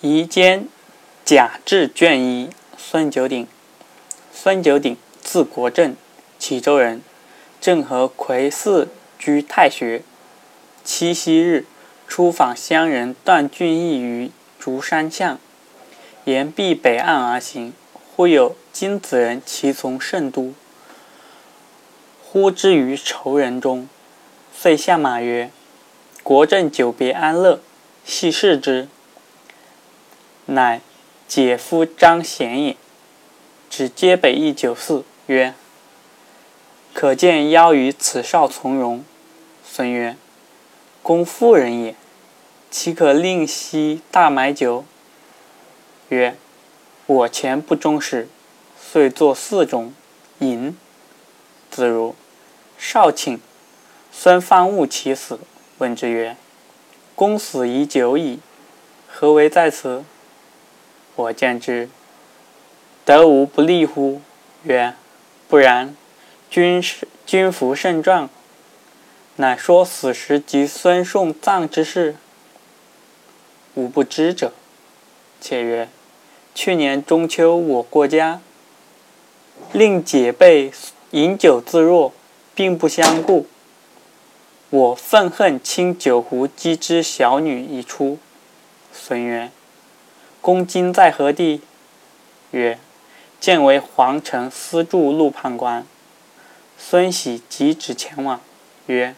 夷坚甲志卷一，孙九鼎。孙九鼎，字国正，齐州人。正和癸巳居太学。七夕日，出访乡人段俊义于竹山巷，沿壁北岸而行。忽有金子人骑从甚都，呼之于仇人中，遂下马曰：“国正久别安乐，系视之。”乃姐夫张贤也。指街北一酒肆，曰：“可见邀于此少从容。”孙曰：“公妇人也，岂可令息大买酒？”曰：“我前不忠实，遂作四中饮。”子如少顷，孙方悟其死，问之曰：“公死已久矣，何为在此？”我见之，得无不利乎？曰：不然。君是君服甚壮。乃说死时及孙宋葬之事。吾不知者。且曰：去年中秋，我过家，令姐辈饮酒自若，并不相顾。我愤恨倾酒壶击之小女已出。孙曰。公今在何地？曰：见为皇城司驻路判官。孙喜即止前往，曰：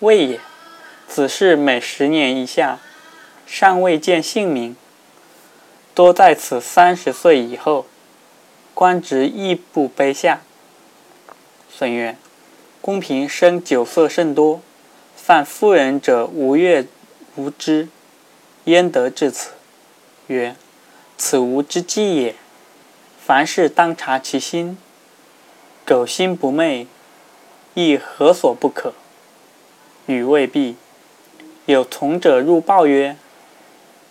未也。此事每十年一下，尚未见姓名，多在此三十岁以后，官职亦不卑下。孙曰：公平生酒色甚多，犯妇人者无月无知，焉得至此？曰。此无之计也。凡事当察其心，苟心不昧，亦何所不可？语未毕，有从者入报曰：“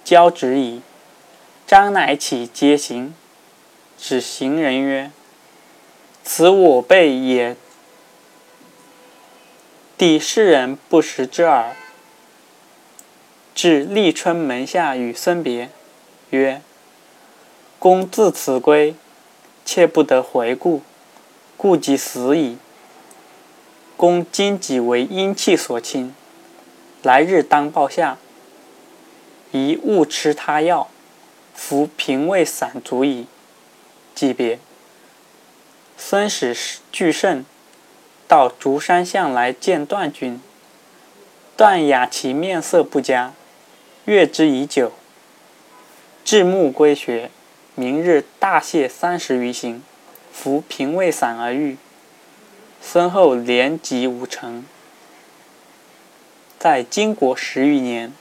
交旨矣。”张乃起皆行。指行人曰：“此我辈也。”弟世人不识之耳。至立春门下，与孙别，曰。公自此归，切不得回顾，故即死矣。公今己为阴气所侵，来日当报下，宜勿吃他药，服平胃散足矣。即别。孙使巨盛到竹山巷来见段君，段雅其面色不佳，悦之已久，至暮归学。明日大泻三十余行，服平胃散而愈。身后连疾无成。在金国十余年，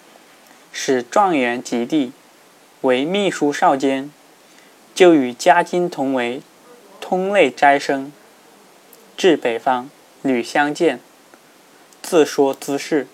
使状元及第，为秘书少监，就与家金同为通类斋生。至北方，屡相见，自说兹事。